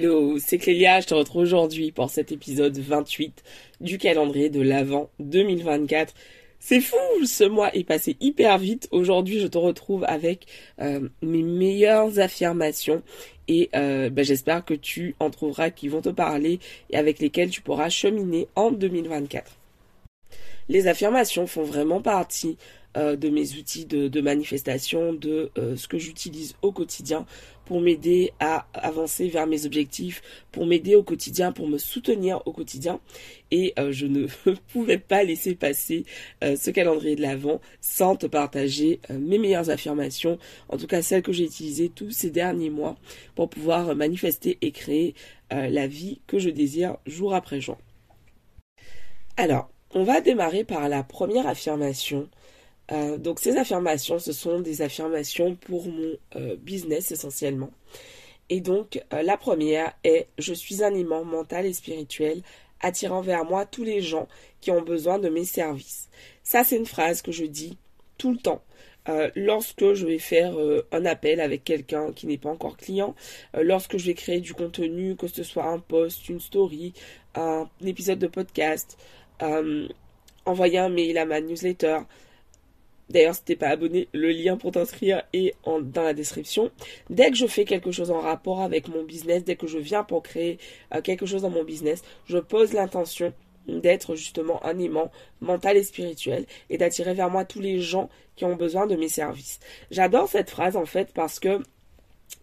Hello, c'est Clélia, je te retrouve aujourd'hui pour cet épisode 28 du calendrier de l'Avent 2024. C'est fou, ce mois est passé hyper vite. Aujourd'hui, je te retrouve avec euh, mes meilleures affirmations et euh, ben, j'espère que tu en trouveras qui vont te parler et avec lesquelles tu pourras cheminer en 2024. Les affirmations font vraiment partie euh, de mes outils de, manifestation, de euh, ce que j'utilise au quotidien pour m'aider à avancer vers mes objectifs, pour m'aider au quotidien, pour me soutenir au quotidien. Et euh, je ne pouvais pas laisser passer ce calendrier de l'Avent sans te partager mes meilleures affirmations, en tout cas celles que j'ai utilisées tous ces derniers mois pour pouvoir manifester et créer la vie que je désire jour après jour. Alors, on va démarrer par la première affirmation euh, donc ces affirmations, ce sont des affirmations pour mon euh, business essentiellement. Et donc euh, la première est je suis un aimant mental et spirituel attirant vers moi tous les gens qui ont besoin de mes services. Ça c'est une phrase que je dis tout le temps. lorsque je vais faire un appel avec quelqu'un qui n'est pas encore client, lorsque je vais créer du contenu, que ce soit un post, une story, un épisode de podcast, envoyer un mail à ma newsletter, D'ailleurs, si t'es pas abonné, le lien pour t'inscrire est dans la description. Dès que je fais quelque chose en rapport avec mon business, dès que je viens pour créer euh, quelque chose dans mon business, je pose l'intention d'être justement un aimant mental et spirituel et d'attirer vers moi tous les gens qui ont besoin de mes services. J'adore cette phrase en fait parce que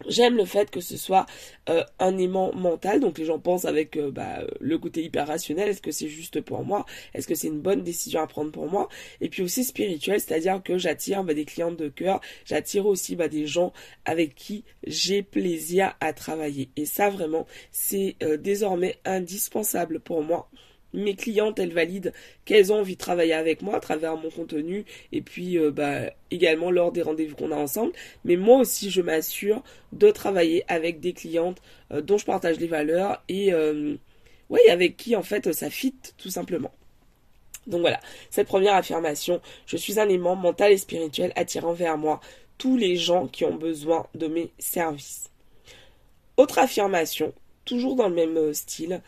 J'aime le fait que ce soit euh, un aimant mental, donc les gens pensent avec euh, bah, le côté hyper rationnel, est-ce que c'est juste pour moi? Est-ce que c'est une bonne décision à prendre pour moi? Et puis aussi spirituel, c'est-à-dire que j'attire bah, des clientes de cœur, j'attire aussi bah, des gens avec qui j'ai plaisir à travailler. Et ça vraiment, c'est euh, désormais indispensable pour moi mes clientes, elles valident qu'elles ont envie de travailler avec moi à travers mon contenu et puis euh, bah, également lors des rendez-vous qu'on a ensemble. Mais moi aussi, je m'assure de travailler avec des clientes euh, dont je partage les valeurs et euh, avec qui en fait ça fit tout simplement. Donc voilà, cette première affirmation, je suis un aimant mental et spirituel attirant vers moi tous les gens qui ont besoin de mes services. Autre affirmation, toujours dans le même euh, style.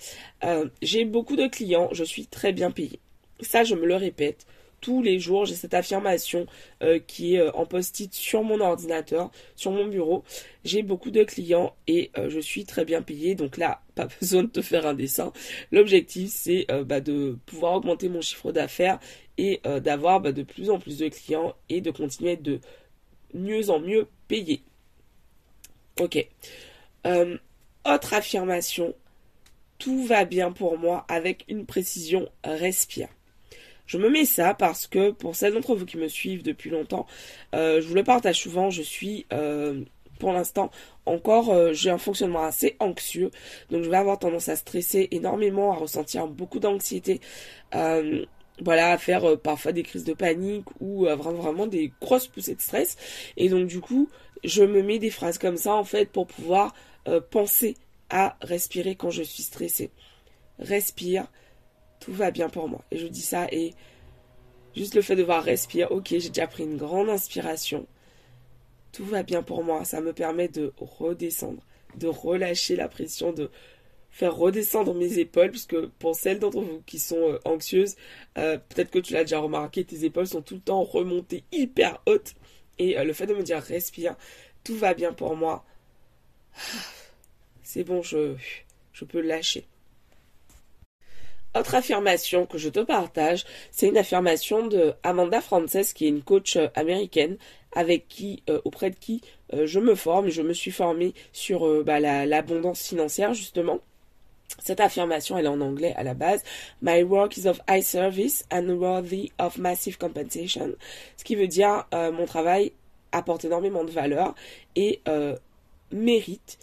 Euh, j'ai beaucoup de clients, je suis très bien payée. Ça, je me le répète. Tous les jours, j'ai cette affirmation euh, qui est en post-it sur mon ordinateur, sur mon bureau. J'ai beaucoup de clients et je suis très bien payée. Donc là, pas besoin de te faire un dessin. L'objectif, c'est bah, de pouvoir augmenter mon chiffre d'affaires et d'avoir bah, de plus en plus de clients et de continuer de mieux en mieux payer. Ok. Autre affirmation, tout va bien pour moi avec une précision respire. Je me mets ça parce que pour celles d'entre vous qui me suivent depuis longtemps, euh, je vous le partage souvent, je suis euh, pour l'instant encore, euh, j'ai un fonctionnement assez anxieux, donc je vais avoir tendance à stresser énormément, à ressentir beaucoup d'anxiété. voilà, à faire parfois des crises de panique ou vraiment, vraiment des grosses poussées de stress. Et donc du coup, je me mets des phrases comme ça en fait pour pouvoir euh, penser à respirer quand je suis stressée. Respire, tout va bien pour moi. Et je dis ça et juste le fait de voir respirer, ok, j'ai déjà pris une grande inspiration. Tout va bien pour moi. Ça me permet de redescendre, de relâcher la pression, de faire redescendre mes épaules, puisque pour celles d'entre vous qui sont euh, anxieuses, euh, peut-être que tu l'as déjà remarqué, tes épaules sont tout le temps remontées hyper hautes. Et le fait de me dire respire, tout va bien pour moi, c'est bon, je, je peux lâcher. Autre affirmation que je te partage, c'est une affirmation de Amanda Frances, qui est une coach euh, américaine, avec qui, euh, auprès de qui euh, je me forme. Je me suis formée sur bah, l'abondance financière, justement. Cette affirmation, elle est en anglais à la base. My work is of high service and worthy of massive compensation. Ce qui veut dire, mon travail apporte énormément de valeur et mérite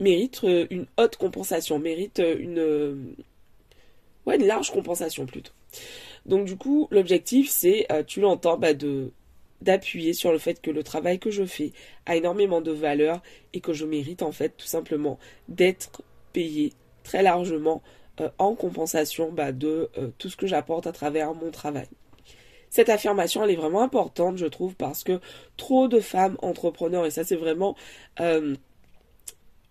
mérite euh, une haute compensation, mérite euh, une euh, ouais une large compensation plutôt. Donc du coup, l'objectif c'est, tu l'entends, bah, de d'appuyer sur le fait que le travail que je fais a énormément de valeur et que je mérite en fait tout simplement d'être payé très largement en compensation bah, de tout ce que j'apporte à travers mon travail. Cette affirmation, elle est vraiment importante, je trouve, parce que trop de femmes entrepreneurs, et ça c'est vraiment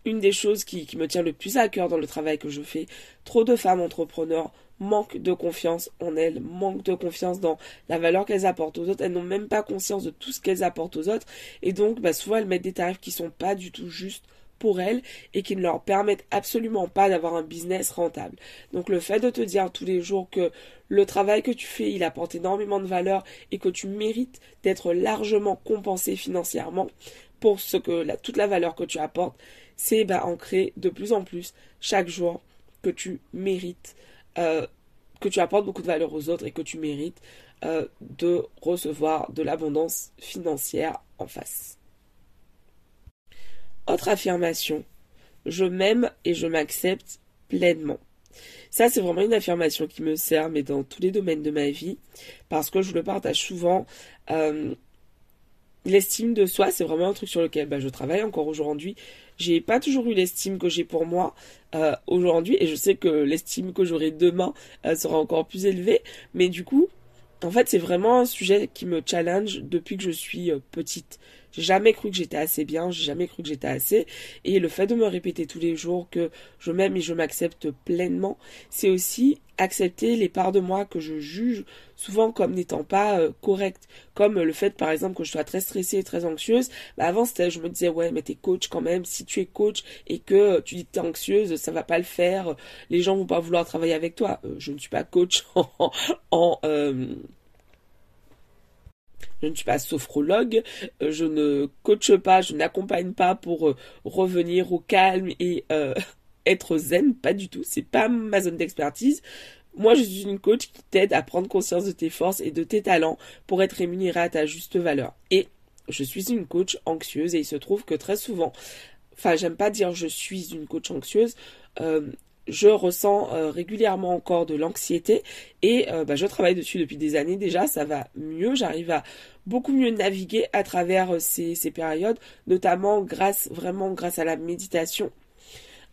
une des choses qui, me tient le plus à cœur dans le travail que je fais. Trop de femmes entrepreneurs manquent de confiance en elles, manquent de confiance dans la valeur qu'elles apportent aux autres. Elles n'ont même pas conscience de tout ce qu'elles apportent aux autres. Et donc, bah, souvent, elles mettent des tarifs qui sont pas du tout justes pour elles et qui ne leur permettent absolument pas d'avoir un business rentable. Donc le fait de te dire tous les jours que le travail que tu fais, il apporte énormément de valeur et que tu mérites d'être largement compensé financièrement pour ce que toute la valeur que tu apportes, c'est bah, ancré de plus en plus chaque jour que tu mérites, euh, que tu apportes beaucoup de valeur aux autres et que tu mérites euh, de recevoir de l'abondance financière en face. Autre affirmation, je m'aime et je m'accepte pleinement. Ça, c'est vraiment une affirmation qui me sert, mais dans tous les domaines de ma vie, parce que je le partage souvent. Euh, l'estime de soi, c'est vraiment un truc sur lequel bah, je travaille encore aujourd'hui. J'ai pas toujours eu l'estime que j'ai pour moi euh, aujourd'hui, et je sais que l'estime que j'aurai demain euh, sera encore plus élevée. Mais du coup, en fait, c'est vraiment un sujet qui me challenge depuis que je suis petite. J'ai jamais cru que j'étais assez bien, j'ai jamais cru que j'étais assez. Et le fait de me répéter tous les jours que je m'aime et je m'accepte pleinement, c'est aussi accepter les parts de moi que je juge souvent comme n'étant pas euh, correctes. Comme le fait, par exemple, que je sois très stressée et très anxieuse. Bah avant, c'était, je me disais, ouais, mais t'es coach quand même. Si tu es coach et que tu dis que t'es anxieuse, ça va pas le faire. Les gens vont pas vouloir travailler avec toi. Euh, je ne suis pas coach en, en euh, je ne suis pas sophrologue, euh, je ne coache pas, je n'accompagne pas pour euh, revenir au calme et euh, être zen, pas du tout, c'est pas ma zone d'expertise. Moi, je suis une coach qui t'aide à prendre conscience de tes forces et de tes talents pour être rémunérée à ta juste valeur. Et je suis une coach anxieuse et il se trouve que très souvent, enfin, j'aime pas dire je suis une coach anxieuse, je ressens euh, régulièrement encore de l'anxiété et euh, bah, je travaille dessus depuis des années déjà, ça va mieux, j'arrive à beaucoup mieux naviguer à travers euh, ces, périodes, notamment grâce vraiment grâce à la méditation.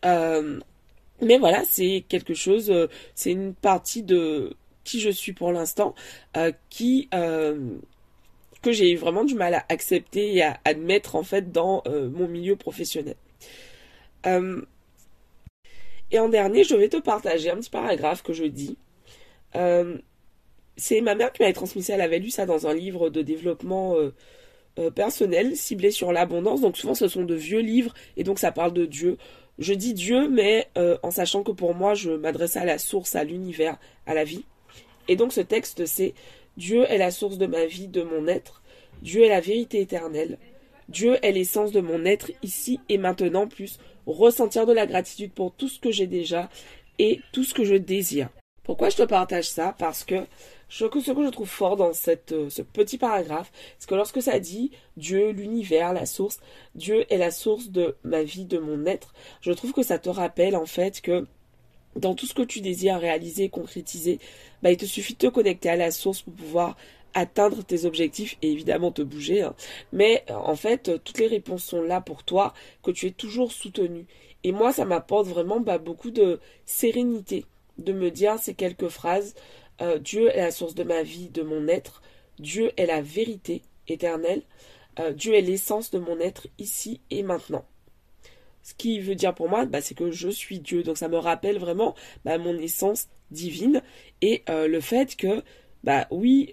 mais voilà, c'est quelque chose, c'est une partie de qui je suis pour l'instant, qui que j'ai vraiment du mal à accepter et à admettre en fait dans mon milieu professionnel. Et en dernier, je vais te partager un petit paragraphe que je dis. Euh, c'est ma mère qui m'avait transmis ça. Elle avait lu ça dans un livre de développement euh, euh, personnel ciblé sur l'abondance. Donc souvent, ce sont de vieux livres et donc ça parle de Dieu. Je dis Dieu, mais en sachant que pour moi, je m'adresse à la source, à l'univers, à la vie. Et donc ce texte, c'est Dieu est la source de ma vie, de mon être. Dieu est la vérité éternelle. Dieu est l'essence de mon être ici et maintenant, plus ressentir de la gratitude pour tout ce que j'ai déjà et tout ce que je désire. Pourquoi je te partage ça? Parce que ce que je trouve fort dans euh, ce petit paragraphe, c'est que lorsque ça dit Dieu, l'univers, la source, Dieu est la source de ma vie, de mon être, je trouve que ça te rappelle en fait que dans tout ce que tu désires réaliser, concrétiser, bah, il te suffit de te connecter à la source pour pouvoir atteindre tes objectifs et évidemment te bouger. Hein. Mais euh, en fait, euh, toutes les réponses sont là pour toi, que tu es toujours soutenu. Et moi, ça m'apporte vraiment bah, beaucoup de sérénité de me dire ces quelques phrases. Euh, Dieu est la source de ma vie, de mon être. Dieu est la vérité éternelle. Dieu est l'essence de mon être ici et maintenant. Ce qui veut dire pour moi, bah, c'est que je suis Dieu. Donc ça me rappelle vraiment bah, mon essence divine et le fait que bah oui,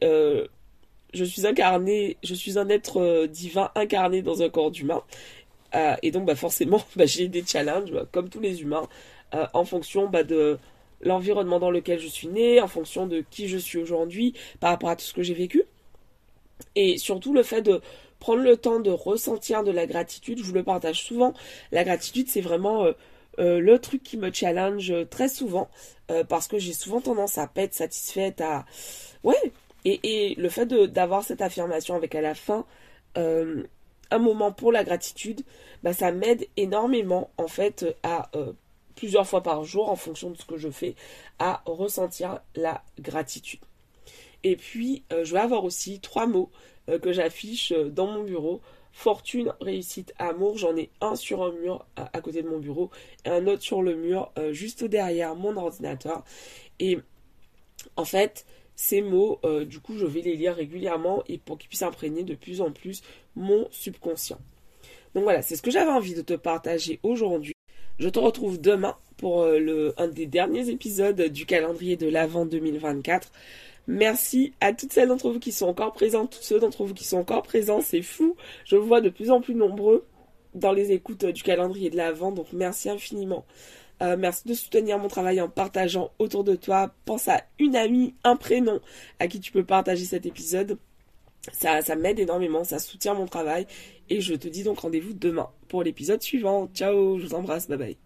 je suis incarné, je suis un être euh, divin incarné dans un corps d'humain. Euh, et donc bah forcément, bah, j'ai des challenges, bah, comme tous les humains, en fonction bah, de l'environnement dans lequel je suis né, en fonction de qui je suis aujourd'hui, par rapport à tout ce que j'ai vécu. Et surtout le fait de prendre le temps de ressentir de la gratitude, je vous le partage souvent. La gratitude, c'est vraiment le truc qui me challenge très souvent, parce que j'ai souvent tendance à pas être satisfaite, à Ouais, et, le fait d'avoir cette affirmation avec à la fin euh, un moment pour la gratitude, bah, ça m'aide énormément en fait à euh, plusieurs fois par jour en fonction de ce que je fais à ressentir la gratitude. Et puis euh, je vais avoir aussi trois mots que j'affiche dans mon bureau. Fortune, réussite, amour. J'en ai un sur un mur à, côté de mon bureau et un autre sur le mur juste derrière mon ordinateur. Et en fait, ces mots, euh, du coup, je vais les lire régulièrement et pour qu'ils puissent imprégner de plus en plus mon subconscient. Donc voilà, c'est ce que j'avais envie de te partager aujourd'hui. Je te retrouve demain pour euh, le, un des derniers épisodes du calendrier de l'Avent 2024. Merci à toutes celles d'entre vous qui sont encore présentes, tous ceux d'entre vous qui sont encore présents, c'est fou. Je vois de plus en plus nombreux dans les écoutes du calendrier de l'Avent, donc merci infiniment. Euh, merci de soutenir mon travail en partageant autour de toi. Pense à une amie, un prénom à qui tu peux partager cet épisode. Ça, ça m'aide énormément, ça soutient mon travail. Et je te dis donc rendez-vous demain pour l'épisode suivant. Ciao, je vous embrasse, bye bye.